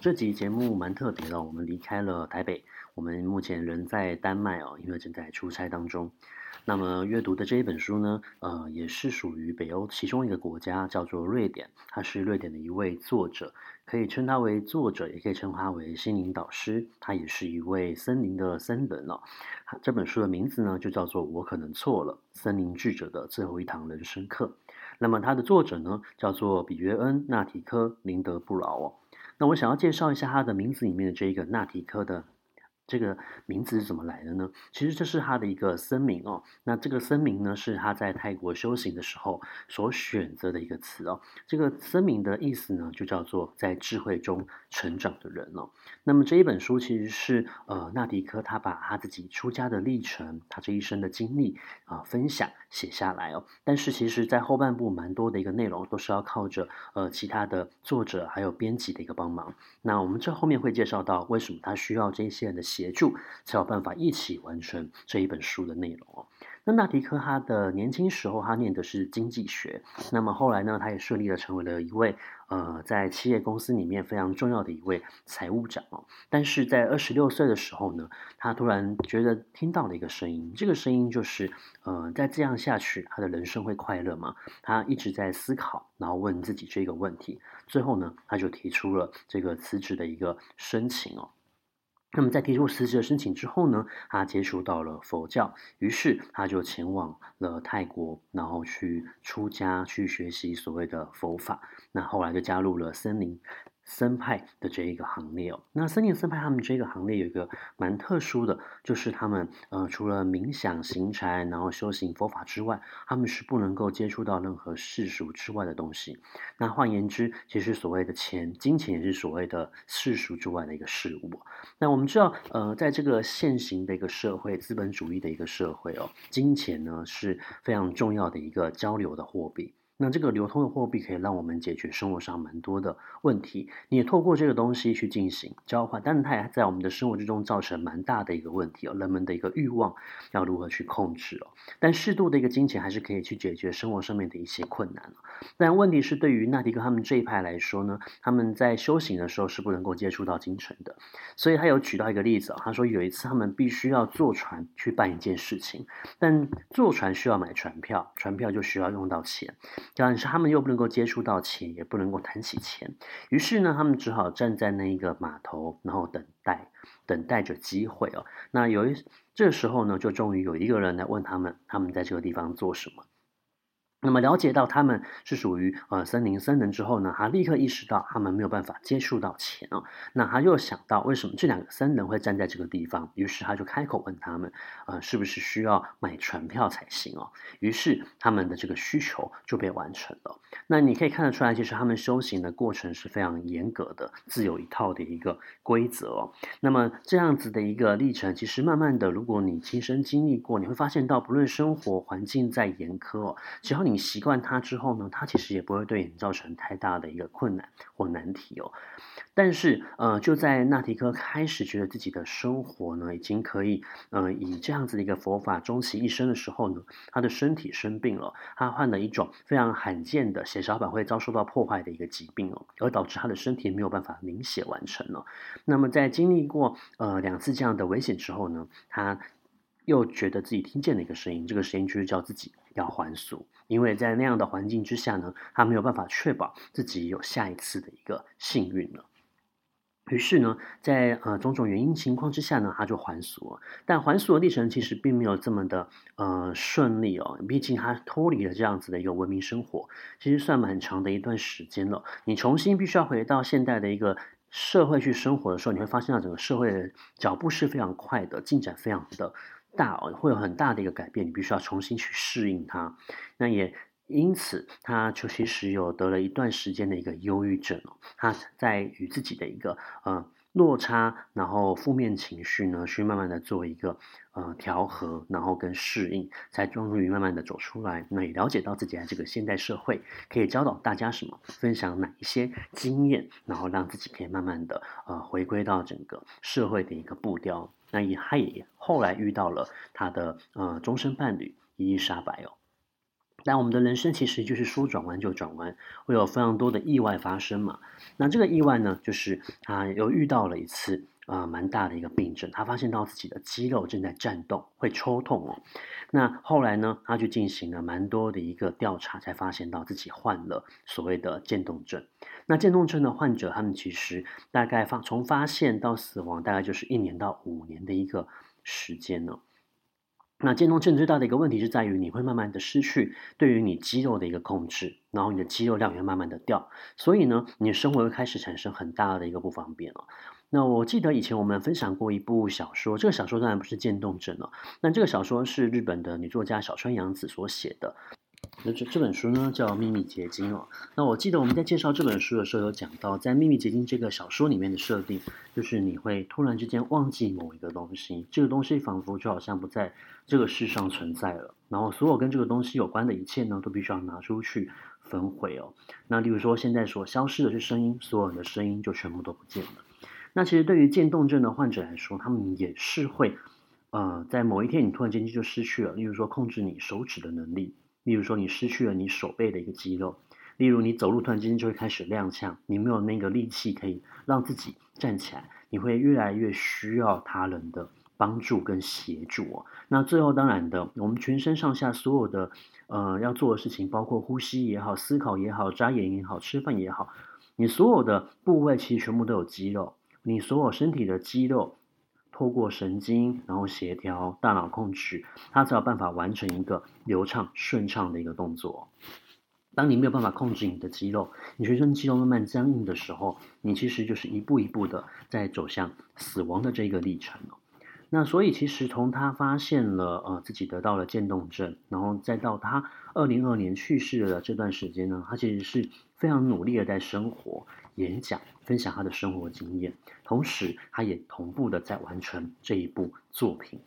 这集节目蛮特别的，我们离开了台北，我们目前人在丹麦哦，因为正在出差当中。那么阅读的这一本书呢，呃，也是属于北欧其中一个国家，叫做瑞典。他是瑞典的一位作者，可以称他为作者，也可以称他为心灵导师。他也是一位森林的森人哦。这本书的名字呢，就叫做《我可能错了：森林智者的最后一堂人生课》。那么它的作者呢，叫做比约恩·纳提科·林德布劳哦。那我想要介绍一下它的名字里面的这一个纳提科的。这个名字是怎么来的呢？其实这是他的一个僧名哦。那这个僧名呢，是他在泰国修行的时候所选择的一个词哦。这个僧名的意思呢，就叫做在智慧中成长的人哦。那么这一本书其实是呃纳迪科他把他自己出家的历程，他这一生的经历啊、分享写下来哦。但是其实在后半部蛮多的一个内容都是要靠着呃其他的作者还有编辑的一个帮忙。那我们这后面会介绍到为什么他需要这些人的协助，才有办法一起完成这一本书的内容哦。那纳迪科他的年轻时候，他念的是经济学，那么后来呢，他也顺利的成为了一位呃，在企业公司里面非常重要的一位财务长哦。但是在二十六岁的时候呢，他突然觉得听到了一个声音，这个声音就是呃，在这样下去，他的人生会快乐吗？他一直在思考，然后问自己这个问题，最后呢，他就提出了这个辞职的一个申请哦。那么在提出辞职的申请之后呢，他接触到了佛教，于是他就前往了泰国，然后去出家，去学习所谓的佛法。那后来就加入了森林。僧派的这一个行列哦，那森林僧派他们这个行列有一个蛮特殊的，就是他们呃除了冥想行禅，然后修行佛法之外，他们是不能够接触到任何世俗之外的东西。那换言之，其实所谓的钱，金钱也是所谓的世俗之外的一个事物。那我们知道，呃，在这个现行的一个社会，资本主义的一个社会哦，金钱呢是非常重要的一个交流的货币。那这个流通的货币可以让我们解决生活上蛮多的问题，你也透过这个东西去进行交换，但是它也在我们的生活之中造成蛮大的一个问题哦，人们的一个欲望要如何去控制哦？但适度的一个金钱还是可以去解决生活上面的一些困难。但问题是，对于纳提科他们这一派来说呢，他们在修行的时候是不能够接触到金钱的，所以他有举到一个例子哦，他说有一次他们必须要坐船去办一件事情，但坐船需要买船票，船票就需要用到钱。但是他们又不能够接触到钱，也不能够谈起钱，于是呢，他们只好站在那一个码头，然后等待，等待着机会哦。那有一这时候呢，就终于有一个人来问他们，他们在这个地方做什么？那么了解到他们是属于呃森林僧人之后呢，他立刻意识到他们没有办法接触到钱哦。那他又想到为什么这两个僧人会站在这个地方，于是他就开口问他们，呃，是不是需要买船票才行哦？于是他们的这个需求就被完成了。那你可以看得出来，其实他们修行的过程是非常严格的，自有一套的一个规则哦。那么这样子的一个历程，其实慢慢的，如果你亲身经历过，你会发现到，不论生活环境再严苛哦，只要你你习惯它之后呢，它其实也不会对你造成太大的一个困难或难题哦。但是，呃，就在纳提科开始觉得自己的生活呢，已经可以，呃，以这样子的一个佛法终其一生的时候呢，他的身体生病了，他患了一种非常罕见的血小板会遭受到破坏的一个疾病哦，而导致他的身体没有办法凝血完成了。那么，在经历过呃两次这样的危险之后呢，他又觉得自己听见了一个声音，这个声音就是叫自己要还俗。因为在那样的环境之下呢，他没有办法确保自己有下一次的一个幸运了。于是呢，在呃种种原因情况之下呢，他就还俗了。但还俗的历程其实并没有这么的呃顺利哦，毕竟他脱离了这样子的一个文明生活，其实算蛮长的一段时间了。你重新必须要回到现代的一个社会去生活的时候，你会发现到整个社会的脚步是非常快的，进展非常的。大，会有很大的一个改变，你必须要重新去适应它。那也因此，他就其实有得了一段时间的一个忧郁症哦。他在与自己的一个呃落差，然后负面情绪呢，去慢慢的做一个呃调和，然后跟适应，才终于慢慢的走出来。那也了解到自己在这个现代社会可以教导大家什么，分享哪一些经验，然后让自己可以慢慢的呃回归到整个社会的一个步调。那也他也后来遇到了他的呃终身伴侣伊丽莎白哦。但我们的人生其实就是说转弯就转弯，会有非常多的意外发生嘛。那这个意外呢，就是啊又遇到了一次呃蛮大的一个病症，他发现到自己的肌肉正在颤动，会抽痛哦。那后来呢，他就进行了蛮多的一个调查，才发现到自己患了所谓的渐冻症。那渐冻症的患者，他们其实大概发从发现到死亡，大概就是一年到五年的一个时间呢。那渐冻症最大的一个问题是在于，你会慢慢的失去对于你肌肉的一个控制，然后你的肌肉量也会慢慢的掉，所以呢，你的生活会开始产生很大的一个不方便了。那我记得以前我们分享过一部小说，这个小说当然不是渐冻症了，那这个小说是日本的女作家小川洋子所写的。那这这本书呢叫《秘密结晶》哦。那我记得我们在介绍这本书的时候有讲到，在《秘密结晶》这个小说里面的设定，就是你会突然之间忘记某一个东西，这个东西仿佛就好像不在这个世上存在了。然后所有跟这个东西有关的一切呢，都必须要拿出去焚毁哦。那例如说现在所消失的是声音，所有人的声音就全部都不见了。那其实对于渐冻症的患者来说，他们也是会，呃，在某一天你突然间就失去了，例如说控制你手指的能力。例如说，你失去了你手背的一个肌肉；例如，你走路突然之间就会开始踉跄，你没有那个力气可以让自己站起来，你会越来越需要他人的帮助跟协助哦。那最后，当然的，我们全身上下所有的呃要做的事情，包括呼吸也好、思考也好、眨眼也好、吃饭也好，你所有的部位其实全部都有肌肉，你所有身体的肌肉。透过神经，然后协调大脑控制，它才有办法完成一个流畅顺畅的一个动作。当你没有办法控制你的肌肉，你全身肌肉慢慢僵硬的时候，你其实就是一步一步的在走向死亡的这个历程了。那所以其实从他发现了呃自己得到了渐冻症，然后再到他二零二二年去世的这段时间呢，他其实是非常努力的在生活。演讲，分享他的生活经验，同时他也同步的在完成这一部作品。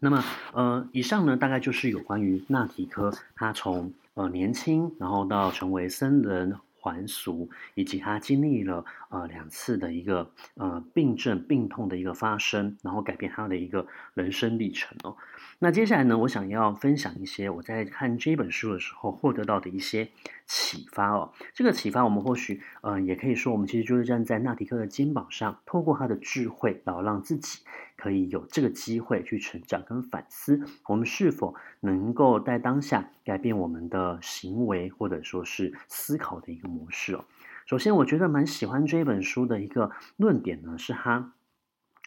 那么，呃，以上呢，大概就是有关于纳提科他从呃年轻，然后到成为僧人还俗，以及他经历了呃两次的一个呃病症、病痛的一个发生，然后改变他的一个人生历程哦。那接下来呢，我想要分享一些我在看这本书的时候获得到的一些启发哦。这个启发，我们或许呃也可以说，我们其实就是站在纳提克的肩膀上，透过他的智慧，然后让自己可以有这个机会去成长跟反思，我们是否能够在当下改变我们的行为或者说是思考的一个模式哦。首先，我觉得蛮喜欢这本书的一个论点呢，是他。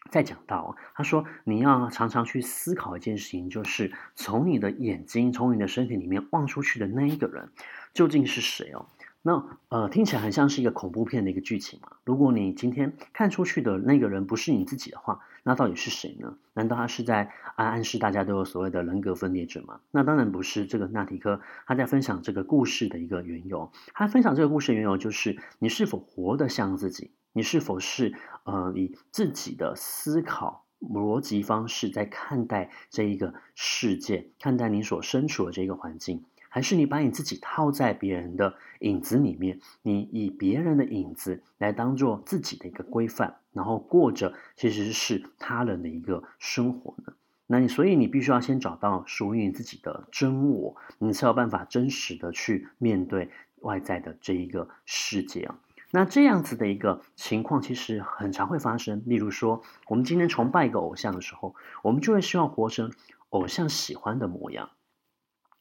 再讲到，他说你要常常去思考一件事情，就是从你的眼睛、从你的身体里面望出去的那一个人究竟是谁哦？那呃，听起来很像是一个恐怖片的一个剧情嘛。如果你今天看出去的那个人不是你自己的话，那到底是谁呢？难道他是在暗暗示大家都有所谓的人格分裂者吗？那当然不是。这个纳提科他在分享这个故事的一个缘由，他分享这个故事的缘由就是你是否活得像自己。你是否是呃以自己的思考逻辑方式在看待这一个世界，看待你所身处的这个环境，还是你把你自己套在别人的影子里面，你以别人的影子来当做自己的一个规范，然后过着其实是他人的一个生活呢？那你所以你必须要先找到属于你自己的真我，你才有办法真实的去面对外在的这一个世界啊。那这样子的一个情况，其实很常会发生。例如说，我们今天崇拜一个偶像的时候，我们就会希望活成偶像喜欢的模样。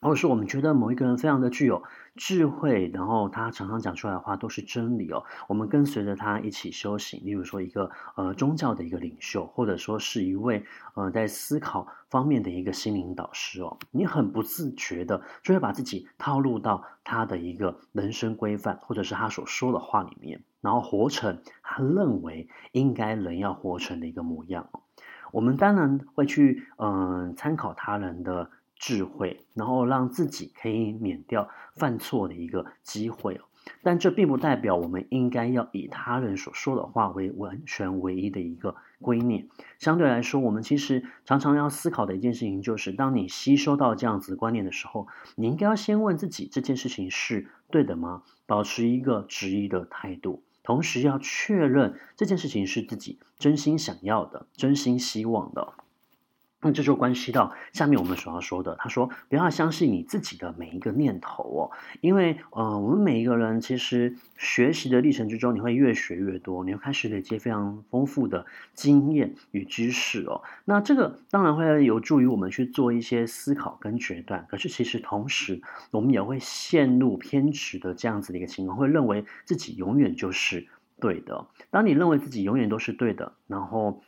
或者是，我们觉得某一个人非常的具有智慧，然后他常常讲出来的话都是真理哦。我们跟随着他一起修行，例如说一个呃宗教的一个领袖，或者说是一位呃在思考方面的一个心灵导师哦。你很不自觉的就会把自己套入到他的一个人生规范，或者是他所说的话里面，然后活成他认为应该人要活成的一个模样哦。我们当然会去嗯、参考他人的。智慧，然后让自己可以免掉犯错的一个机会。但这并不代表我们应该要以他人所说的话为完全唯一的一个观念。相对来说，我们其实常常要思考的一件事情就是：当你吸收到这样子观念的时候，你应该要先问自己这件事情是对的吗？保持一个质疑的态度，同时要确认这件事情是自己真心想要的、真心希望的。那这就关系到下面我们所要说的。他说：“不要相信你自己的每一个念头哦，因为呃，我们每一个人其实学习的历程之中，你会越学越多，你会开始累积非常丰富的经验与知识哦。那这个当然会有助于我们去做一些思考跟决断。可是其实同时，我们也会陷入偏执的这样子的一个情况，会认为自己永远就是对的。当你认为自己永远都是对的，然后。”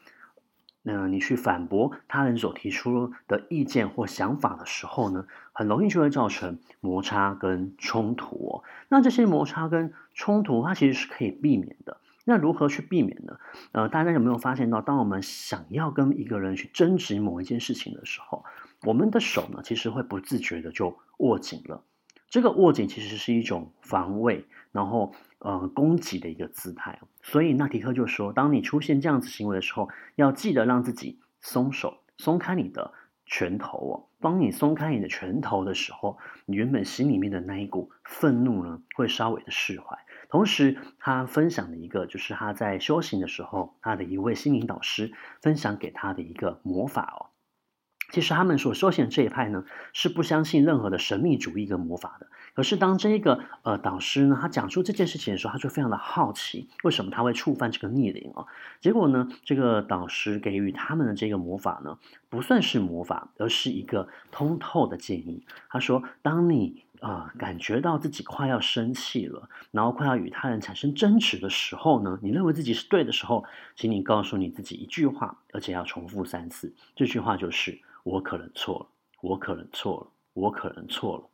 那你去反驳他人所提出的意见或想法的时候呢，很容易就会造成摩擦跟冲突。那这些摩擦跟冲突，它其实是可以避免的。那如何去避免呢？呃，大家有没有发现到，当我们想要跟一个人去争执某一件事情的时候，我们的手呢，其实会不自觉的就握紧了。这个握紧其实是一种防卫，然后。呃，攻击的一个姿态，所以纳提克就说，当你出现这样子行为的时候，要记得让自己松手，松开你的拳头哦。当你松开你的拳头的时候，你原本心里面的那一股愤怒呢，会稍微的释怀。同时，他分享了一个，就是他在修行的时候，他的一位心灵导师分享给他的一个魔法哦。其实他们所修行的这一派呢，是不相信任何的神秘主义跟魔法的。可是当这个呃导师呢，他讲出这件事情的时候，他就非常的好奇，为什么他会触犯这个逆鳞啊？结果呢，这个导师给予他们的这个魔法呢，不算是魔法，而是一个通透的建议。他说，当你啊、感觉到自己快要生气了，然后快要与他人产生争执的时候呢，你认为自己是对的时候，请你告诉你自己一句话，而且要重复三次。这句话就是。我可能错了，我可能错了，我可能错了。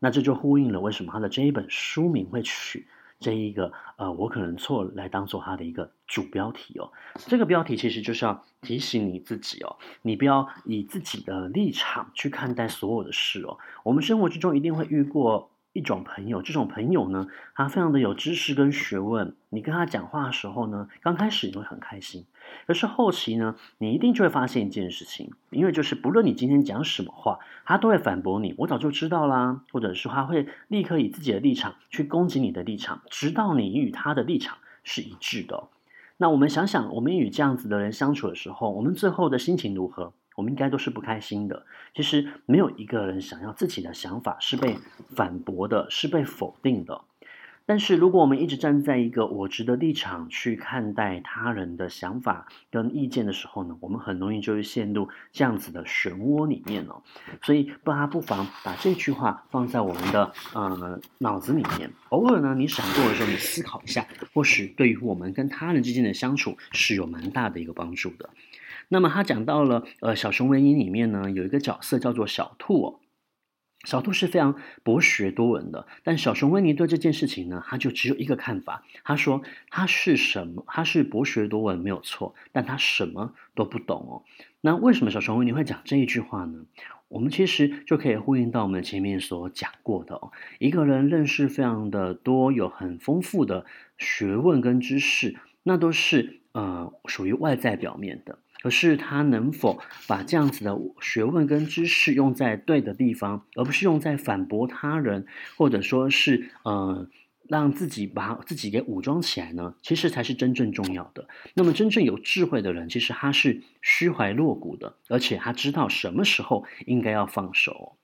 那这就呼应了为什么他的这一本书名会取这一个呃，我可能错来当做他的一个主标题哦。这个标题其实就是要提醒你自己哦，你不要以自己的立场去看待所有的事哦。我们生活之中一定会遇过。一种朋友，这种朋友呢，他非常的有知识跟学问。你跟他讲话的时候呢，刚开始你会很开心，可是后期呢，你一定就会发现一件事情，因为就是不论你今天讲什么话，他都会反驳你。我早就知道啦，或者是他会立刻以自己的立场去攻击你的立场，直到你与他的立场是一致的。那我们想想，我们与这样子的人相处的时候，我们最后的心情如何？我们应该都是不开心的。其实没有一个人想要自己的想法是被反驳的，是被否定的。但是如果我们一直站在一个我执的立场去看待他人的想法跟意见的时候呢，我们很容易就会陷入这样子的漩涡里面哦。所以大家不妨把这句话放在我们的呃脑子里面，偶尔呢你闪过的时候，你思考一下，或许对于我们跟他人之间的相处是有蛮大的一个帮助的。那么他讲到了，呃，小熊维尼里面呢，有一个角色叫做小兔哦。小兔是非常博学多闻的，但小熊维尼对这件事情呢，他就只有一个看法。他说他是什么？他是博学多闻没有错，但他什么都不懂哦。那为什么小熊维尼会讲这一句话呢？我们其实就可以呼应到我们前面所讲过的哦，一个人认识非常的多，有很丰富的学问跟知识，那都是呃属于外在表面的。可是他能否把这样子的学问跟知识用在对的地方，而不是用在反驳他人，或者说是呃让自己把自己给武装起来呢？其实才是真正重要的。那么真正有智慧的人，其实他是虚怀若谷的，而且他知道什么时候应该要放手。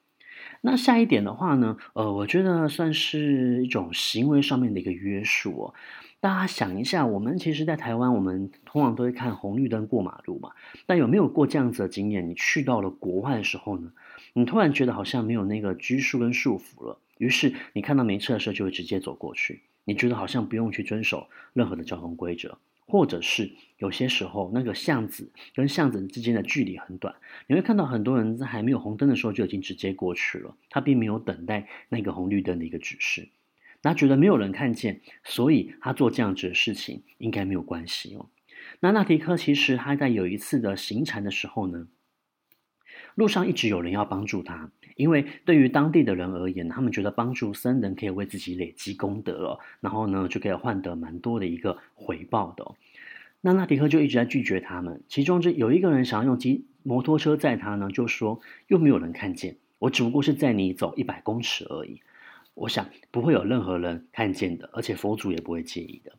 那下一点的话呢，呃，我觉得算是一种行为上面的一个约束哦。大家想一下，我们其实，在台湾，我们通常都会看红绿灯过马路嘛。但有没有过这样子的经验？你去到了国外的时候呢，你突然觉得好像没有那个拘束跟束缚了，于是你看到没车的时候就会直接走过去。你觉得好像不用去遵守任何的交通规则，或者是有些时候那个巷子跟巷子之间的距离很短，你会看到很多人在还没有红灯的时候就已经直接过去了，他并没有等待那个红绿灯的一个指示。他觉得没有人看见，所以他做这样子的事情应该没有关系哦。那纳提克其实他在有一次的行禅的时候呢，路上一直有人要帮助他，因为对于当地的人而言，他们觉得帮助僧人可以为自己累积功德哦，然后呢就可以换得蛮多的一个回报的哦。那纳提克就一直在拒绝他们，其中就有一个人想要用机摩托车载他呢，就说又没有人看见，我只不过是载你走一百公尺而已，我想不会有任何人看见的，而且佛祖也不会介意的。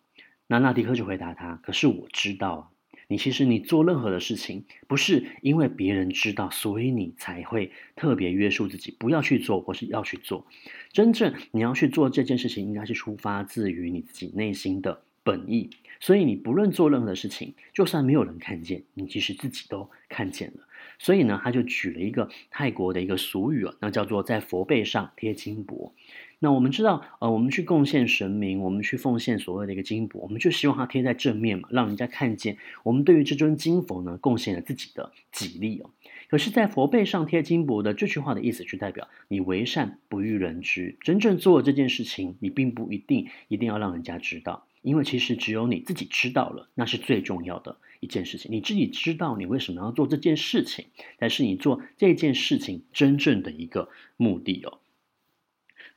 那纳迪克就回答他，可是我知道啊。你其实你做任何的事情，不是因为别人知道，所以你才会特别约束自己不要去做，或是要去做。真正你要去做这件事情，应该是出发自于你自己内心的本意。所以你不论做任何的事情，就算没有人看见，你其实自己都看见了。所以呢，他就举了一个泰国的一个俗语啊，那叫做在佛背上贴金箔。那我们知道，呃，我们去贡献神明，我们去奉献所谓的一个金箔，我们就希望它贴在正面嘛，让人家看见我们对于这尊金佛呢贡献了自己的己力哦。可是，在佛背上贴金箔的这句话的意思，就代表你为善不欲人知，真正做这件事情，你并不一定一定要让人家知道，因为其实只有你自己知道了，那是最重要的一件事情。你自己知道你为什么要做这件事情，才是你做这件事情真正的一个目的哦。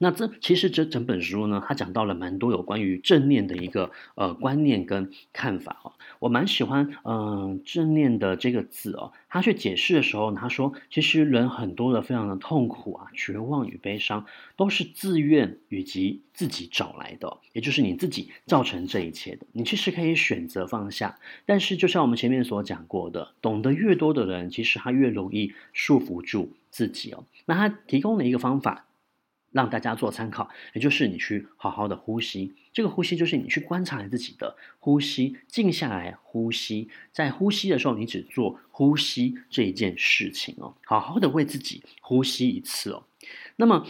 那这其实这整本书呢，它讲到了蛮多有关于正念的一个呃观念跟看法哦。我蛮喜欢嗯、正念的这个字哦。他去解释的时候，他说其实人很多的非常的痛苦啊、绝望与悲伤，都是自愿以及自己找来的，也就是你自己造成这一切的。你其实可以选择放下，但是就像我们前面所讲过的，懂得越多的人，其实他越容易束缚住自己哦。那他提供了一个方法。让大家做参考，也就是你去好好的呼吸。这个呼吸就是你去观察你自己的呼吸，静下来呼吸。在呼吸的时候，你只做呼吸这一件事情哦，好好的为自己呼吸一次哦。那么，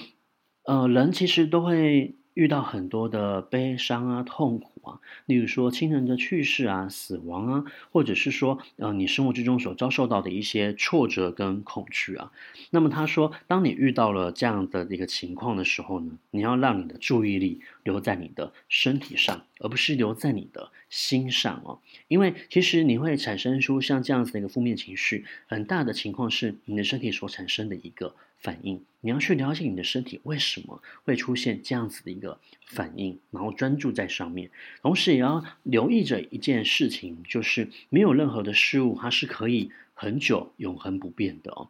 呃，人其实都会。遇到很多的悲伤啊、痛苦啊，例如说亲人的去世啊、死亡啊，或者是说，呃，你生活之中所遭受到的一些挫折跟恐惧啊。那么他说，当你遇到了这样的一个情况的时候呢，你要让你的注意力留在你的身体上，而不是留在你的心上哦。因为其实你会产生出像这样子的一个负面情绪，很大的情况是你的身体所产生的一个。反应，你要去了解你的身体为什么会出现这样子的一个反应，然后专注在上面，同时也要留意着一件事情，就是没有任何的事物它是可以很久永恒不变的哦。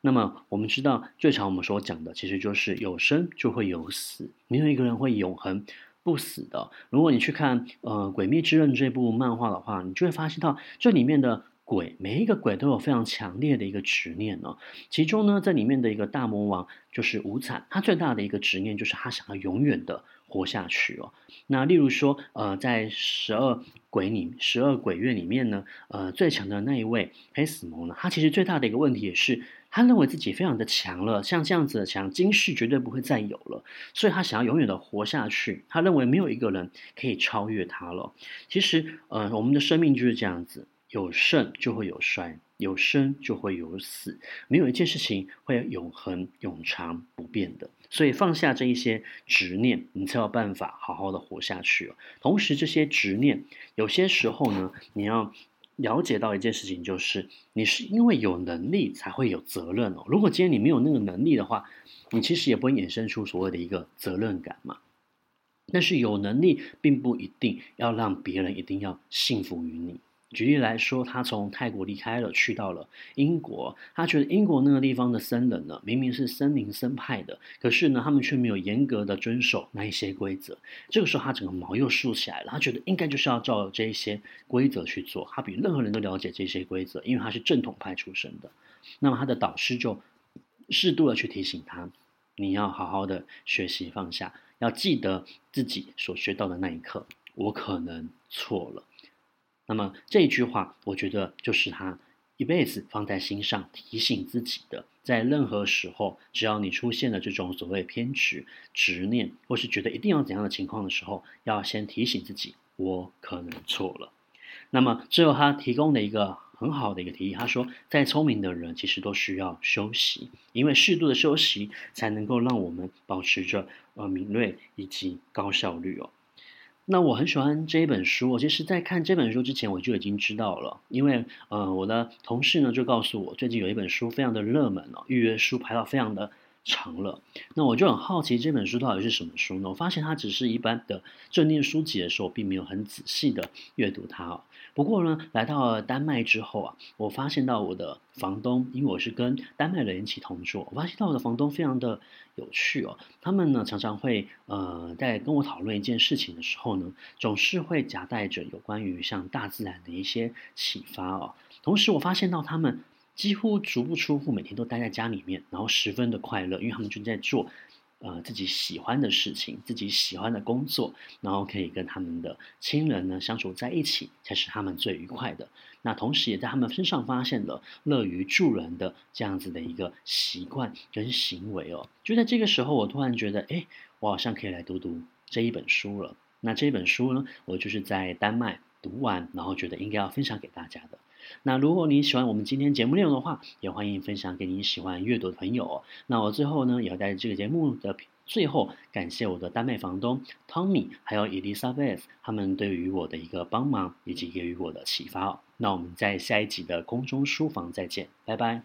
那么我们知道，最常我们所讲的，其实就是有生就会有死，没有一个人会永恒不死的。如果你去看呃《鬼灭之刃》这部漫画的话，你就会发现到这里面的。鬼，每一个鬼都有非常强烈的一个执念哦。其中呢，在里面的一个大魔王就是无惨，他最大的一个执念就是他想要永远的活下去哦。那例如说，呃，在十二鬼里，十二鬼月里面呢，呃，最强的那一位黑死魔呢，他其实最大的一个问题也是，他认为自己非常的强了，像这样子的强，今世绝对不会再有了，所以他想要永远的活下去。他认为没有一个人可以超越他了。其实，呃，我们的生命就是这样子。有盛就会有衰，有生就会有死，没有一件事情会永恒、永长不变的。所以放下这一些执念，你才有办法好好的活下去哦。同时，这些执念有些时候呢，你要了解到一件事情，就是你是因为有能力才会有责任哦。如果今天你没有那个能力的话，你其实也不会衍生出所谓的一个责任感嘛。但是有能力，并不一定要让别人一定要信服于你。举例来说，他从泰国离开了，去到了英国。他觉得英国那个地方的僧人呢，明明是森林僧派的，可是呢，他们却没有严格的遵守那一些规则。这个时候，他整个毛又竖起来了。他觉得应该就是要照这一些规则去做。他比任何人都了解这些规则，因为他是正统派出身的。那么，他的导师就适度的去提醒他：你要好好的学习放下，要记得自己所学到的那一刻，我可能错了。那么这一句话，我觉得就是他一辈子放在心上提醒自己的。在任何时候，只要你出现了这种所谓偏执、执念，或是觉得一定要怎样的情况的时候，要先提醒自己，我可能错了。那么最后他提供了一个很好的一个提议，他说，再聪明的人其实都需要休息，因为适度的休息才能够让我们保持着呃敏锐以及高效率哦。那我很喜欢这一本书，我其实在看这本书之前我就已经知道了，因为呃我的同事呢就告诉我，最近有一本书非常的热门哦，预约书排到非常的长了。那我就很好奇这本书到底是什么书呢？我发现它只是一般的正念书籍的时候，并没有很仔细的阅读它哦。不过呢，来到了丹麦之后啊，我发现到我的房东，因为我是跟丹麦人一起同住，我发现到我的房东非常的有趣哦。他们呢常常会呃在跟我讨论一件事情的时候呢，总是会夹带着有关于像大自然的一些启发哦。同时，我发现到他们几乎足不出户，每天都待在家里面，然后十分的快乐，因为他们就在做。呃，自己喜欢的事情，自己喜欢的工作，然后可以跟他们的亲人呢相处在一起，才是他们最愉快的。那同时也在他们身上发现了乐于助人的这样子的一个习惯跟行为哦。就在这个时候，我突然觉得，哎，我好像可以来读读这一本书了。那这本书呢，我就是在丹麦读完，然后觉得应该要分享给大家的。那如果你喜欢我们今天节目内容的话，也欢迎分享给你喜欢阅读的朋友。那我最后呢，也要在这个节目的最后感谢我的丹麦房东 Tommy 还有 Elizabeth 他们对于我的一个帮忙以及给予我的启发哦。那我们在下一集的空中书房再见，拜拜。